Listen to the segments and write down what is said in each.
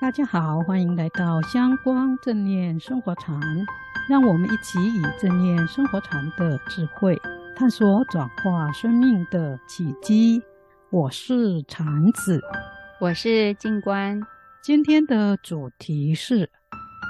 大家好，欢迎来到香光正念生活禅，让我们一起以正念生活禅的智慧，探索转化生命的契机。我是禅子，我是静观。今天的主题是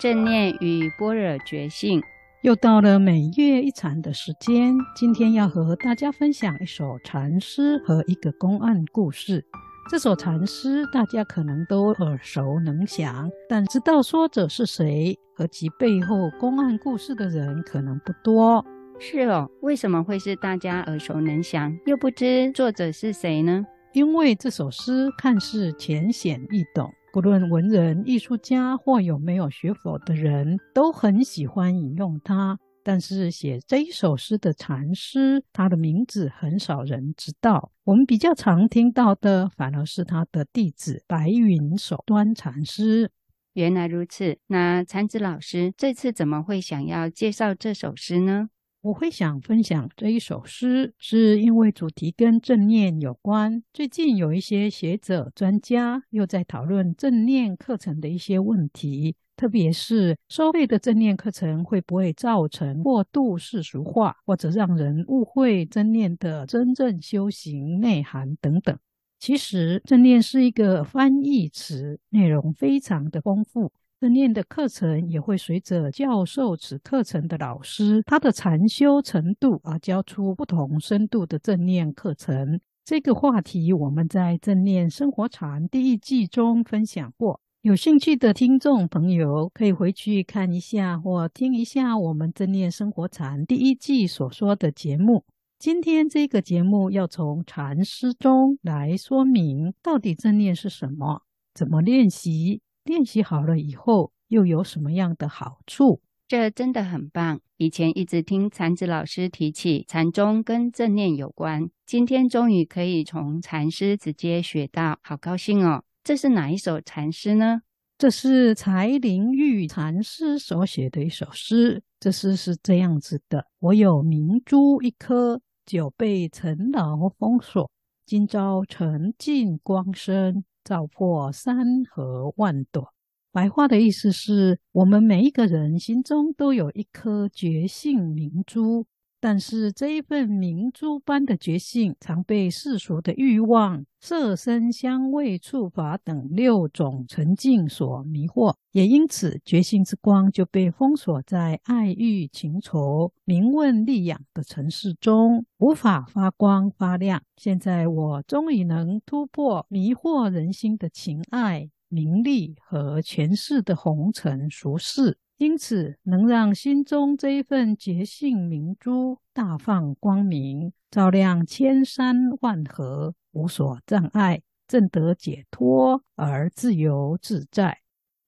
正念与般若觉性。又到了每月一禅的时间，今天要和大家分享一首禅诗和一个公案故事。这首禅诗大家可能都耳熟能详，但知道说者是谁和其背后公案故事的人可能不多。是哦，为什么会是大家耳熟能详，又不知作者是谁呢？因为这首诗看似浅显易懂。不论文人、艺术家或有没有学佛的人，都很喜欢引用它。但是写这一首诗的禅师，他的名字很少人知道。我们比较常听到的，反而是他的弟子白云守端禅师。原来如此，那禅子老师这次怎么会想要介绍这首诗呢？我会想分享这一首诗，是因为主题跟正念有关。最近有一些学者、专家又在讨论正念课程的一些问题，特别是收费的正念课程会不会造成过度世俗化，或者让人误会正念的真正修行内涵等等。其实，正念是一个翻译词，内容非常的丰富。正念的课程也会随着教授此课程的老师他的禅修程度而教出不同深度的正念课程。这个话题我们在正念生活禅第一季中分享过，有兴趣的听众朋友可以回去看一下或听一下我们正念生活禅第一季所说的节目。今天这个节目要从禅诗中来说明到底正念是什么，怎么练习。练习好了以后，又有什么样的好处？这真的很棒。以前一直听禅子老师提起禅宗跟正念有关，今天终于可以从禅诗直接学到，好高兴哦！这是哪一首禅诗呢？这是柴玲玉禅师所写的一首诗。这诗是这样子的：我有明珠一颗，久被尘劳封锁，今朝澄净光生。照破山河万朵。白话的意思是我们每一个人心中都有一颗觉性明珠，但是这一份明珠般的觉性，常被世俗的欲望、色声香味触法等六种尘境所迷惑，也因此觉性之光就被封锁在爱欲情仇、名问利养的尘世中，无法发光发亮。现在我终于能突破迷惑人心的情爱。名利和权势的红尘俗世，因此能让心中这一份觉性明珠大放光明，照亮千山万河，无所障碍，正得解脱而自由自在。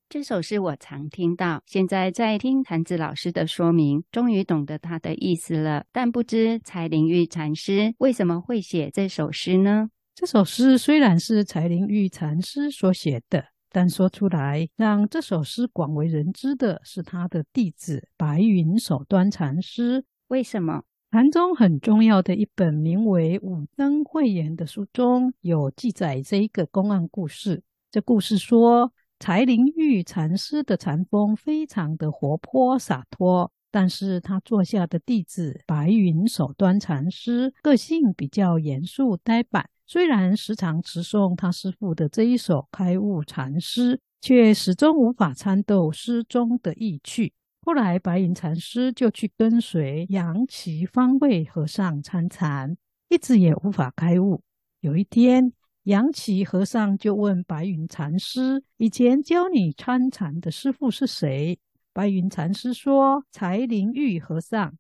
这首诗我常听到，现在在听谭子老师的说明，终于懂得他的意思了。但不知柴玲玉禅师为什么会写这首诗呢？这首诗虽然是柴玲玉禅师所写的。但说出来，让这首诗广为人知的是他的弟子白云守端禅师。为什么？禅宗很重要的一本名为《五灯慧眼》的书中有记载这一个公案故事。这故事说，柴灵玉禅师的禅风非常的活泼洒脱，但是他座下的弟子白云守端禅师个性比较严肃呆板。虽然时常持诵他师父的这一首开悟禅诗，却始终无法参透诗中的意趣。后来，白云禅师就去跟随杨岐方位和尚参禅，一直也无法开悟。有一天，杨岐和尚就问白云禅师：“以前教你参禅的师父是谁？”白云禅师说：“柴林玉和尚。”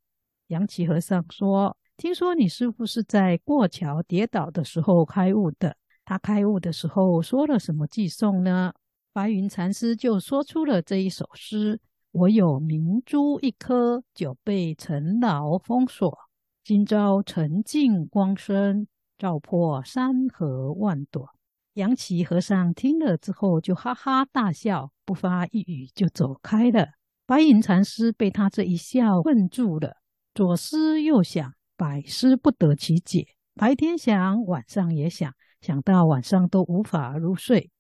杨岐和尚说。听说你师父是在过桥跌倒的时候开悟的，他开悟的时候说了什么偈颂呢？白云禅师就说出了这一首诗：我有明珠一颗，久被尘劳封锁，今朝沉静光生，照破山河万朵。杨岐和尚听了之后就哈哈大笑，不发一语就走开了。白云禅师被他这一笑困住了，左思右想。百思不得其解，白天想，晚上也想，想到晚上都无法入睡。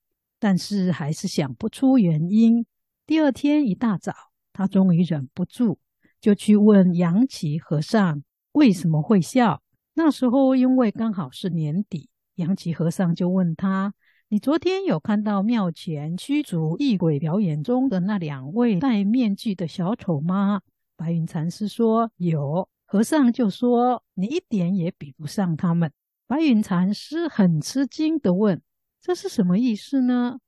但是还是想不出原因。第二天一大早，他终于忍不住，就去问杨岐和尚为什么会笑。那时候因为刚好是年底，杨岐和尚就问他：“你昨天有看到庙前驱逐异鬼表演中的那两位戴面具的小丑吗？”白云禅师说：“有。”和尚就说：“你一点也比不上他们。”白云禅师很吃惊地问。这是什么意思呢？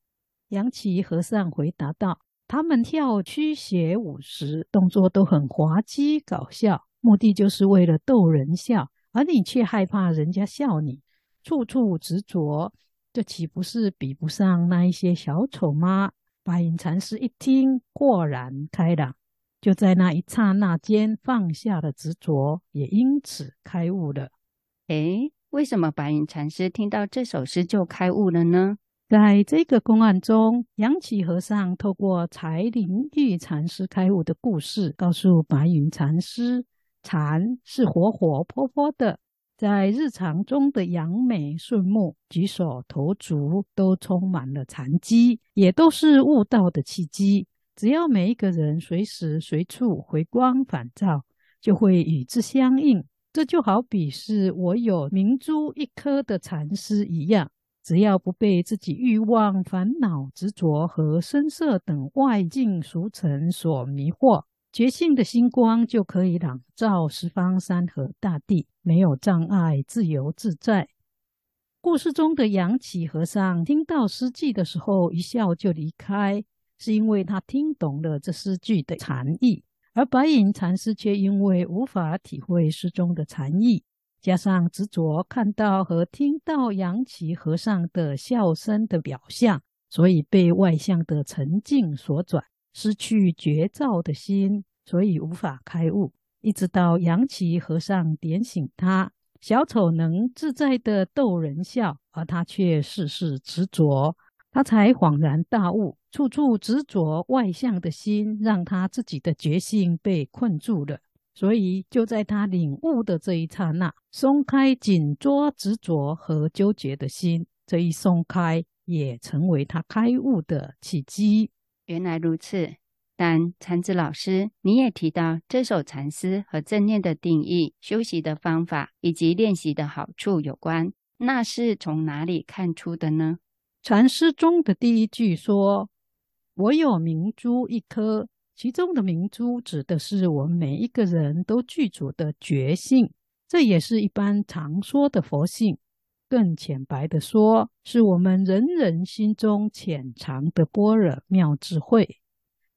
杨岐和尚回答道：“他们跳驱邪舞时，动作都很滑稽搞笑，目的就是为了逗人笑，而你却害怕人家笑你，处处执着，这岂不是比不上那一些小丑吗？”白云禅师一听，豁然开朗，就在那一刹那间放下了执着，也因此开悟了。诶为什么白云禅师听到这首诗就开悟了呢？在这个公案中，杨岐和尚透过柴林玉禅师开悟的故事，告诉白云禅师：禅是活活泼泼的，在日常中的扬眉顺目、举手投足都充满了禅机，也都是悟道的契机。只要每一个人随时随处回光返照，就会与之相应。这就好比是我有明珠一颗的禅师一样，只要不被自己欲望、烦恼、执着和声色等外境俗尘所迷惑，觉性的星光就可以朗照十方山河大地，没有障碍，自由自在。故事中的杨岐和尚听到诗句的时候，一笑就离开，是因为他听懂了这诗句的禅意。而白隐禅师却因为无法体会诗中的禅意，加上执着看到和听到杨岐和尚的笑声的表象，所以被外相的沉静所转，失去觉照的心，所以无法开悟。一直到杨岐和尚点醒他，小丑能自在地逗人笑，而他却事事执着。他才恍然大悟，处处执着外向的心，让他自己的决心被困住了。所以，就在他领悟的这一刹那，松开紧捉执着和纠结的心，这一松开，也成为他开悟的契机。原来如此。但禅子老师，你也提到这首禅诗和正念的定义、修习的方法以及练习的好处有关，那是从哪里看出的呢？禅诗中的第一句说：“我有明珠一颗”，其中的明珠指的是我们每一个人都具足的觉性，这也是一般常说的佛性。更浅白的说，是我们人人心中潜藏的般若妙智慧。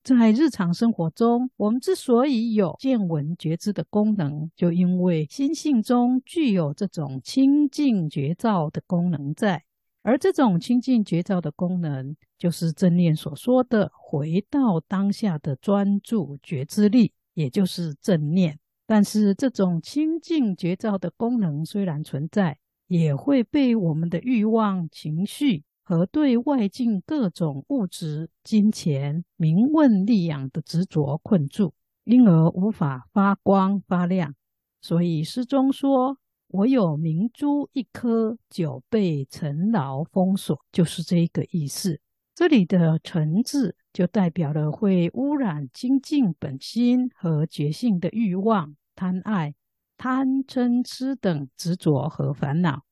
在日常生活中，我们之所以有见闻觉知的功能，就因为心性中具有这种清净觉照的功能在。而这种清净觉照的功能，就是正念所说的回到当下的专注觉知力，也就是正念。但是，这种清净觉照的功能虽然存在，也会被我们的欲望、情绪和对外境各种物质、金钱、名闻利养的执着困住，因而无法发光发亮。所以诗中说。我有明珠一颗，久被尘劳封锁，就是这个意思。这里的“尘”字就代表了会污染清净本心和觉性的欲望、贪爱、贪嗔痴等执着和烦恼。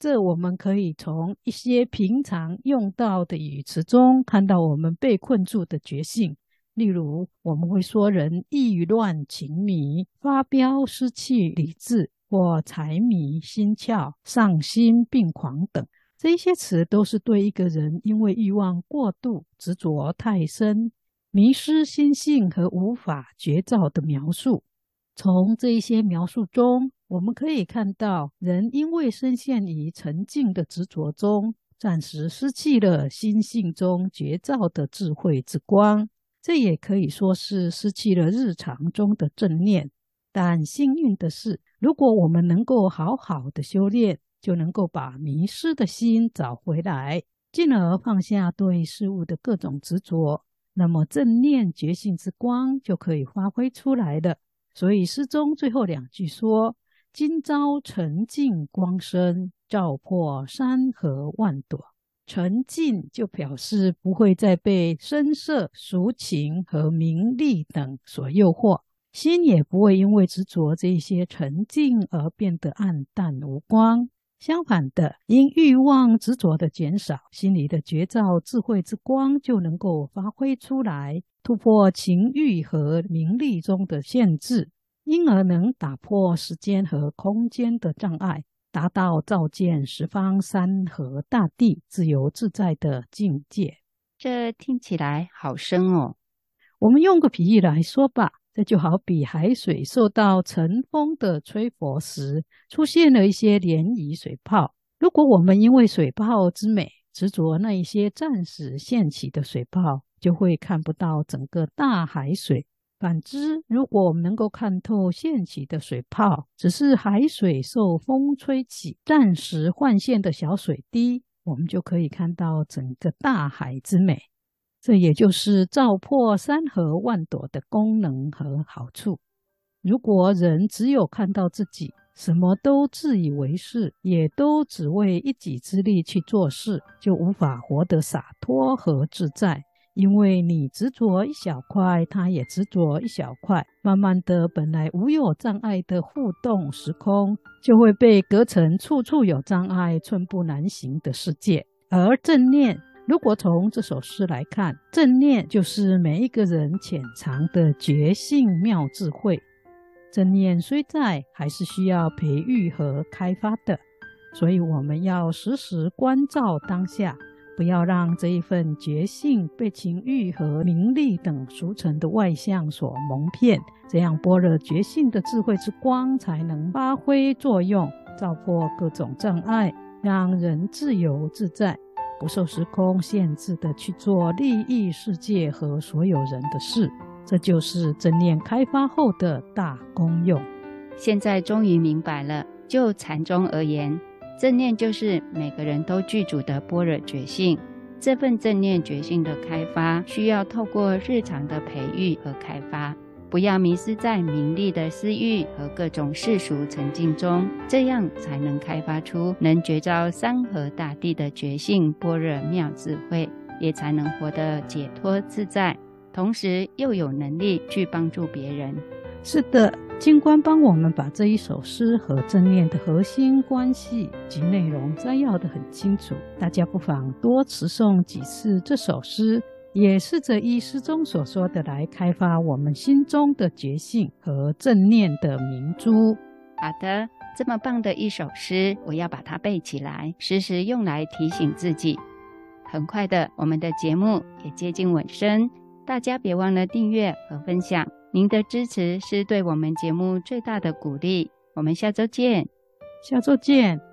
这我们可以从一些平常用到的语词中看到我们被困住的觉性。例如，我们会说人意乱情迷、发飙失去理智。或财迷心窍、丧心病狂等，这些词都是对一个人因为欲望过度、执着太深、迷失心性和无法觉照的描述。从这一些描述中，我们可以看到，人因为深陷于沉静的执着中，暂时失去了心性中觉照的智慧之光。这也可以说是失去了日常中的正念。但幸运的是，如果我们能够好好的修炼，就能够把迷失的心找回来，进而放下对事物的各种执着，那么正念觉性之光就可以发挥出来了。所以诗中最后两句说：“今朝澄净光生，照破山河万朵。”沉静就表示不会再被声色、俗情和名利等所诱惑，心也不会因为执着这些沉静而变得暗淡无光。相反的，因欲望执着的减少，心里的觉照智慧之光就能够发挥出来，突破情欲和名利中的限制，因而能打破时间和空间的障碍，达到照见十方山河大地自由自在的境界。这听起来好深哦。我们用个比喻来说吧。这就好比海水受到晨风的吹拂时，出现了一些涟漪水泡。如果我们因为水泡之美执着那一些暂时现起的水泡，就会看不到整个大海水。反之，如果我们能够看透现起的水泡，只是海水受风吹起暂时幻现的小水滴，我们就可以看到整个大海之美。这也就是照破山河万朵的功能和好处。如果人只有看到自己，什么都自以为是，也都只为一己之力去做事，就无法活得洒脱和自在。因为你执着一小块，他也执着一小块，慢慢的，本来无有障碍的互动时空，就会被隔成处处有障碍、寸步难行的世界。而正念。如果从这首诗来看，正念就是每一个人潜藏的觉性妙智慧。正念虽在，还是需要培育和开发的。所以我们要时时关照当下，不要让这一份觉性被情欲和名利等俗尘的外相所蒙骗。这样般若觉性的智慧之光才能发挥作用，照破各种障碍，让人自由自在。不受时空限制的去做利益世界和所有人的事，这就是正念开发后的大功用。现在终于明白了。就禅宗而言，正念就是每个人都具足的般若觉性。这份正念觉性的开发，需要透过日常的培育和开发。不要迷失在名利的私欲和各种世俗沉静中，这样才能开发出能觉照山河大地的觉性般若妙智慧，也才能活得解脱自在，同时又有能力去帮助别人。是的，静观帮我们把这一首诗和正念的核心关系及内容摘要得很清楚，大家不妨多持诵几次这首诗。也试着依诗中所说的来开发我们心中的觉性和正念的明珠。好的，这么棒的一首诗，我要把它背起来，时时用来提醒自己。很快的，我们的节目也接近尾声，大家别忘了订阅和分享，您的支持是对我们节目最大的鼓励。我们下周见，下周见。